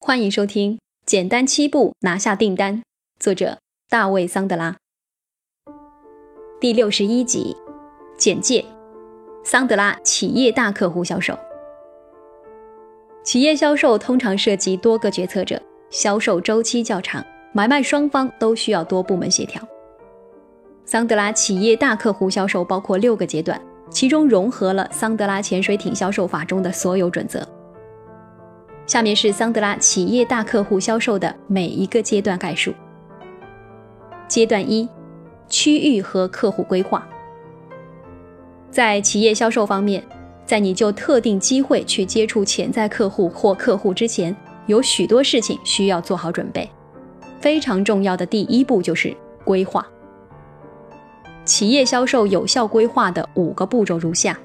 欢迎收听《简单七步拿下订单》，作者大卫·桑德拉。第六十一集，简介：桑德拉企业大客户销售。企业销售通常涉及多个决策者，销售周期较长，买卖双方都需要多部门协调。桑德拉企业大客户销售包括六个阶段，其中融合了桑德拉潜水艇销售法中的所有准则。下面是桑德拉企业大客户销售的每一个阶段概述。阶段一：区域和客户规划。在企业销售方面，在你就特定机会去接触潜在客户或客户之前，有许多事情需要做好准备。非常重要的第一步就是规划。企业销售有效规划的五个步骤如下：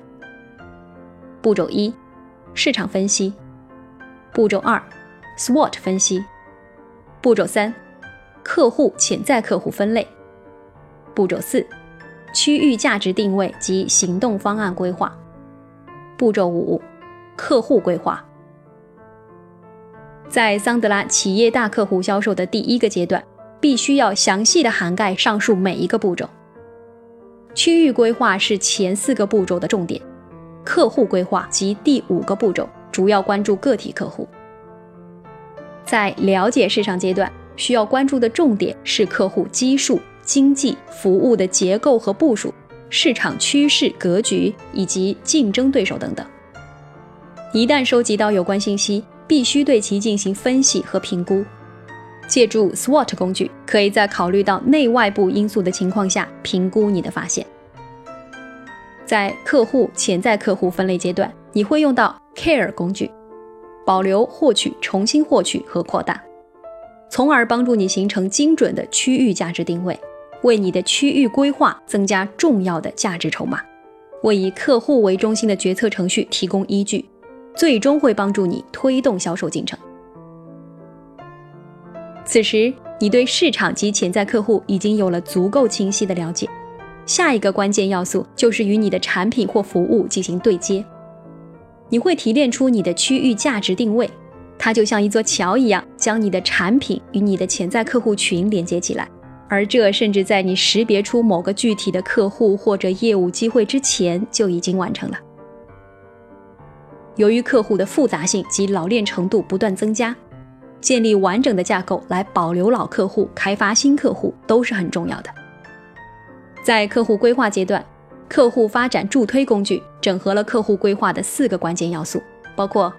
步骤一：市场分析。步骤二，SWOT 分析。步骤三，客户潜在客户分类。步骤四，区域价值定位及行动方案规划。步骤五，客户规划。在桑德拉企业大客户销售的第一个阶段，必须要详细的涵盖上述每一个步骤。区域规划是前四个步骤的重点，客户规划及第五个步骤。主要关注个体客户，在了解市场阶段，需要关注的重点是客户基数、经济、服务的结构和部署、市场趋势格局以及竞争对手等等。一旦收集到有关信息，必须对其进行分析和评估。借助 SWOT 工具，可以在考虑到内外部因素的情况下评估你的发现。在客户潜在客户分类阶段，你会用到。Care 工具，保留、获取、重新获取和扩大，从而帮助你形成精准的区域价值定位，为你的区域规划增加重要的价值筹码，为以客户为中心的决策程序提供依据，最终会帮助你推动销售进程。此时，你对市场及潜在客户已经有了足够清晰的了解，下一个关键要素就是与你的产品或服务进行对接。你会提炼出你的区域价值定位，它就像一座桥一样，将你的产品与你的潜在客户群连接起来。而这甚至在你识别出某个具体的客户或者业务机会之前就已经完成了。由于客户的复杂性及老练程度不断增加，建立完整的架构来保留老客户、开发新客户都是很重要的。在客户规划阶段。客户发展助推工具整合了客户规划的四个关键要素，包括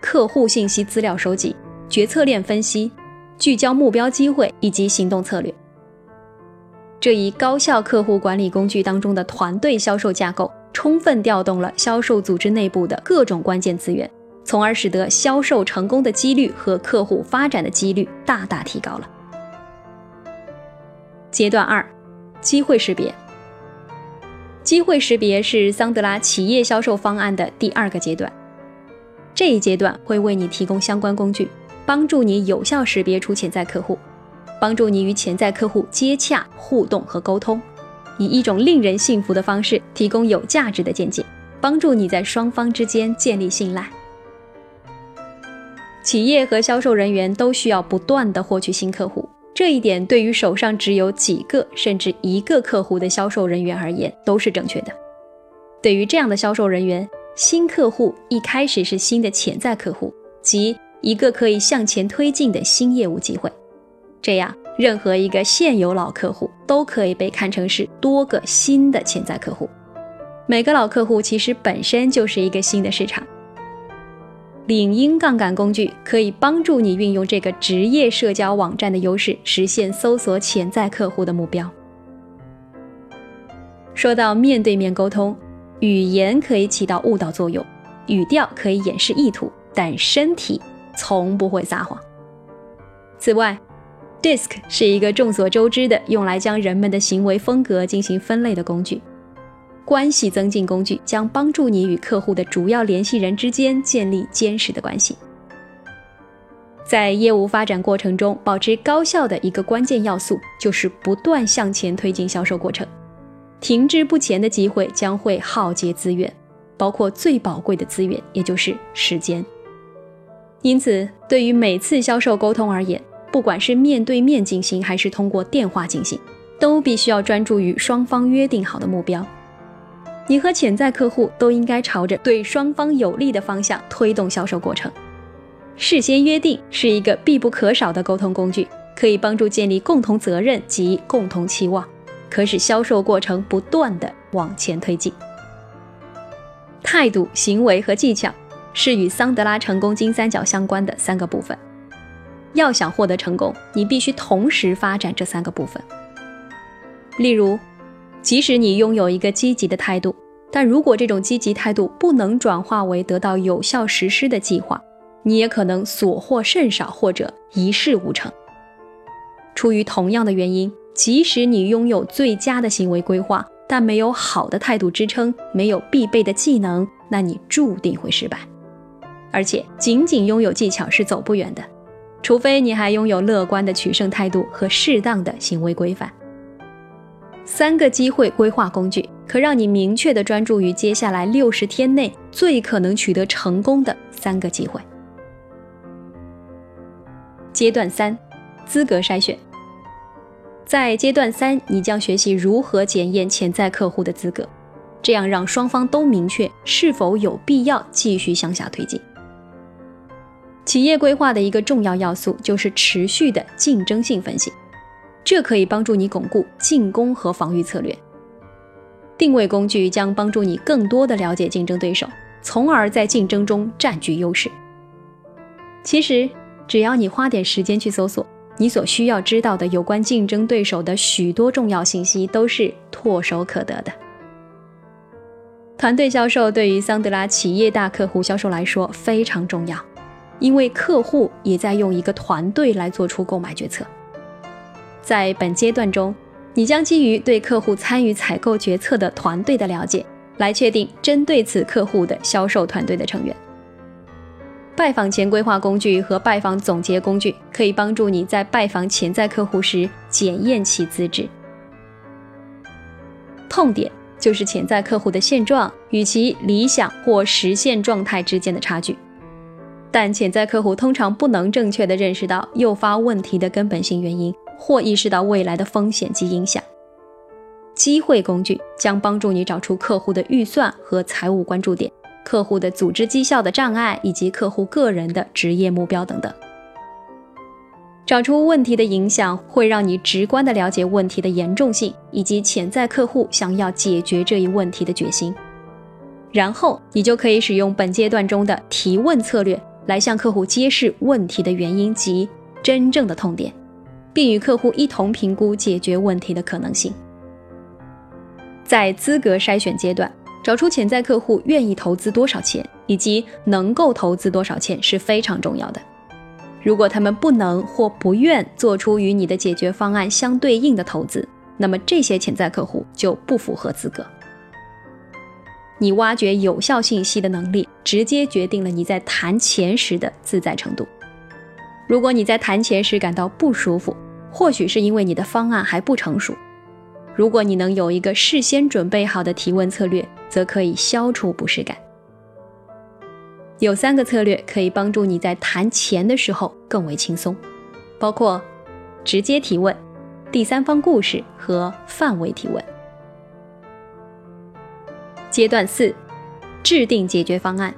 客户信息资料收集、决策链分析、聚焦目标机会以及行动策略。这一高效客户管理工具当中的团队销售架构，充分调动了销售组织内部的各种关键资源，从而使得销售成功的几率和客户发展的几率大大提高了。阶段二，机会识别。机会识别是桑德拉企业销售方案的第二个阶段，这一阶段会为你提供相关工具，帮助你有效识别出潜在客户，帮助你与潜在客户接洽、互动和沟通，以一种令人信服的方式提供有价值的见解，帮助你在双方之间建立信赖。企业和销售人员都需要不断的获取新客户。这一点对于手上只有几个甚至一个客户的销售人员而言都是正确的。对于这样的销售人员，新客户一开始是新的潜在客户，即一个可以向前推进的新业务机会。这样，任何一个现有老客户都可以被看成是多个新的潜在客户。每个老客户其实本身就是一个新的市场。领英杠杆工具可以帮助你运用这个职业社交网站的优势，实现搜索潜在客户的目标。说到面对面沟通，语言可以起到误导作用，语调可以掩饰意图，但身体从不会撒谎。此外，DISC 是一个众所周知的用来将人们的行为风格进行分类的工具。关系增进工具将帮助你与客户的主要联系人之间建立坚实的关系。在业务发展过程中，保持高效的一个关键要素就是不断向前推进销售过程。停滞不前的机会将会耗竭资源，包括最宝贵的资源，也就是时间。因此，对于每次销售沟通而言，不管是面对面进行还是通过电话进行，都必须要专注于双方约定好的目标。你和潜在客户都应该朝着对双方有利的方向推动销售过程。事先约定是一个必不可少的沟通工具，可以帮助建立共同责任及共同期望，可使销售过程不断的往前推进。态度、行为和技巧是与桑德拉成功金三角相关的三个部分。要想获得成功，你必须同时发展这三个部分。例如，即使你拥有一个积极的态度，但如果这种积极态度不能转化为得到有效实施的计划，你也可能所获甚少或者一事无成。出于同样的原因，即使你拥有最佳的行为规划，但没有好的态度支撑，没有必备的技能，那你注定会失败。而且，仅仅拥有技巧是走不远的。除非你还拥有乐观的取胜态度和适当的行为规范。三个机会规划工具可让你明确的专注于接下来六十天内最可能取得成功的三个机会。阶段三，资格筛选。在阶段三，你将学习如何检验潜在客户的资格，这样让双方都明确是否有必要继续向下推进。企业规划的一个重要要素就是持续的竞争性分析，这可以帮助你巩固进攻和防御策略。定位工具将帮助你更多的了解竞争对手，从而在竞争中占据优势。其实，只要你花点时间去搜索，你所需要知道的有关竞争对手的许多重要信息都是唾手可得的。团队销售对于桑德拉企业大客户销售来说非常重要。因为客户也在用一个团队来做出购买决策，在本阶段中，你将基于对客户参与采购决策的团队的了解，来确定针对此客户的销售团队的成员。拜访前规划工具和拜访总结工具可以帮助你在拜访潜在客户时检验其资质。痛点就是潜在客户的现状与其理想或实现状态之间的差距。但潜在客户通常不能正确地认识到诱发问题的根本性原因，或意识到未来的风险及影响。机会工具将帮助你找出客户的预算和财务关注点、客户的组织绩效的障碍以及客户个人的职业目标等等。找出问题的影响会让你直观地了解问题的严重性以及潜在客户想要解决这一问题的决心。然后你就可以使用本阶段中的提问策略。来向客户揭示问题的原因及真正的痛点，并与客户一同评估解决问题的可能性。在资格筛选阶段，找出潜在客户愿意投资多少钱以及能够投资多少钱是非常重要的。如果他们不能或不愿做出与你的解决方案相对应的投资，那么这些潜在客户就不符合资格。你挖掘有效信息的能力，直接决定了你在谈钱时的自在程度。如果你在谈钱时感到不舒服，或许是因为你的方案还不成熟。如果你能有一个事先准备好的提问策略，则可以消除不适感。有三个策略可以帮助你在谈钱的时候更为轻松，包括直接提问、第三方故事和范围提问。阶段四，制定解决方案。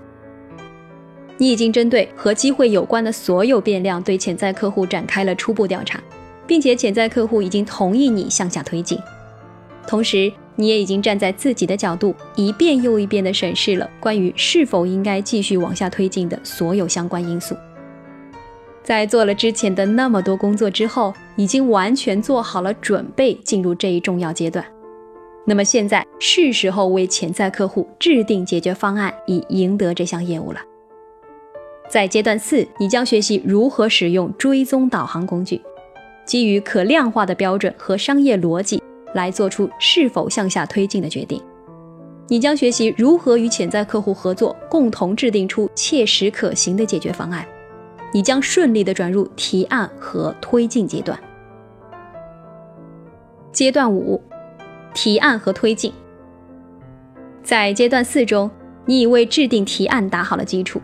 你已经针对和机会有关的所有变量对潜在客户展开了初步调查，并且潜在客户已经同意你向下推进。同时，你也已经站在自己的角度，一遍又一遍地审视了关于是否应该继续往下推进的所有相关因素。在做了之前的那么多工作之后，已经完全做好了准备，进入这一重要阶段。那么现在是时候为潜在客户制定解决方案，以赢得这项业务了。在阶段四，你将学习如何使用追踪导航工具，基于可量化的标准和商业逻辑来做出是否向下推进的决定。你将学习如何与潜在客户合作，共同制定出切实可行的解决方案。你将顺利的转入提案和推进阶段。阶段五。提案和推进，在阶段四中，你已为制定提案打好了基础。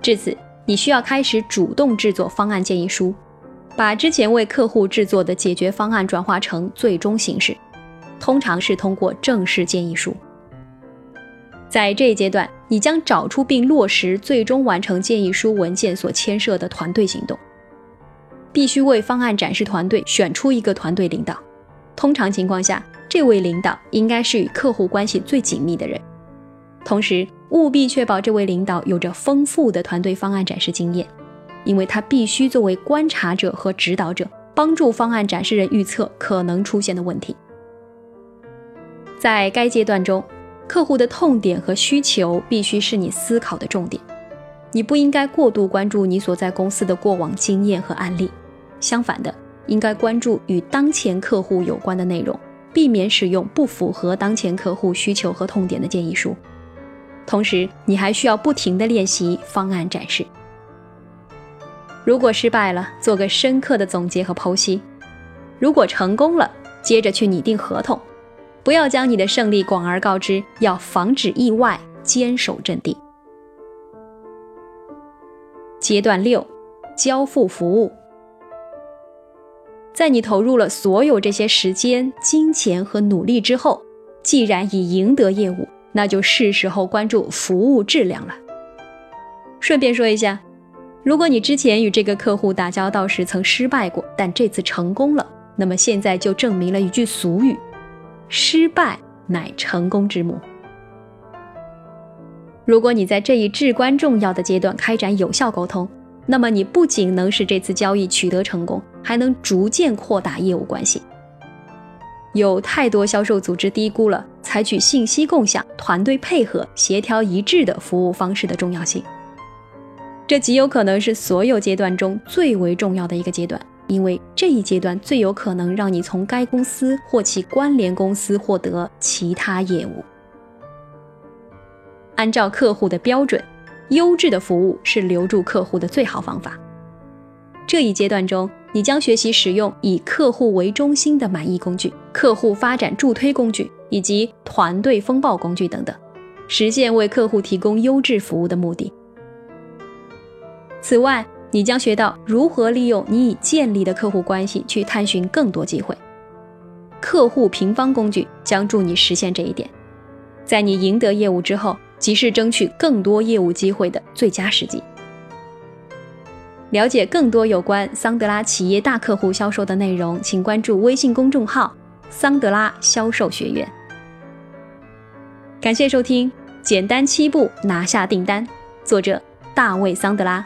至此，你需要开始主动制作方案建议书，把之前为客户制作的解决方案转化成最终形式，通常是通过正式建议书。在这一阶段，你将找出并落实最终完成建议书文件所牵涉的团队行动。必须为方案展示团队选出一个团队领导，通常情况下，这位领导应该是与客户关系最紧密的人。同时，务必确保这位领导有着丰富的团队方案展示经验，因为他必须作为观察者和指导者，帮助方案展示人预测可能出现的问题。在该阶段中，客户的痛点和需求必须是你思考的重点，你不应该过度关注你所在公司的过往经验和案例。相反的，应该关注与当前客户有关的内容，避免使用不符合当前客户需求和痛点的建议书。同时，你还需要不停地练习方案展示。如果失败了，做个深刻的总结和剖析；如果成功了，接着去拟定合同。不要将你的胜利广而告之，要防止意外，坚守阵地。阶段六，交付服务。在你投入了所有这些时间、金钱和努力之后，既然已赢得业务，那就是时候关注服务质量了。顺便说一下，如果你之前与这个客户打交道时曾失败过，但这次成功了，那么现在就证明了一句俗语：失败乃成功之母。如果你在这一至关重要的阶段开展有效沟通，那么你不仅能使这次交易取得成功，还能逐渐扩大业务关系。有太多销售组织低估了采取信息共享、团队配合、协调一致的服务方式的重要性。这极有可能是所有阶段中最为重要的一个阶段，因为这一阶段最有可能让你从该公司或其关联公司获得其他业务。按照客户的标准。优质的服务是留住客户的最好方法。这一阶段中，你将学习使用以客户为中心的满意工具、客户发展助推工具以及团队风暴工具等等，实现为客户提供优质服务的目的。此外，你将学到如何利用你已建立的客户关系去探寻更多机会。客户平方工具将助你实现这一点。在你赢得业务之后。即是争取更多业务机会的最佳时机。了解更多有关桑德拉企业大客户销售的内容，请关注微信公众号“桑德拉销售学院”。感谢收听《简单七步拿下订单》，作者大卫·桑德拉。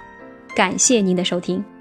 感谢您的收听。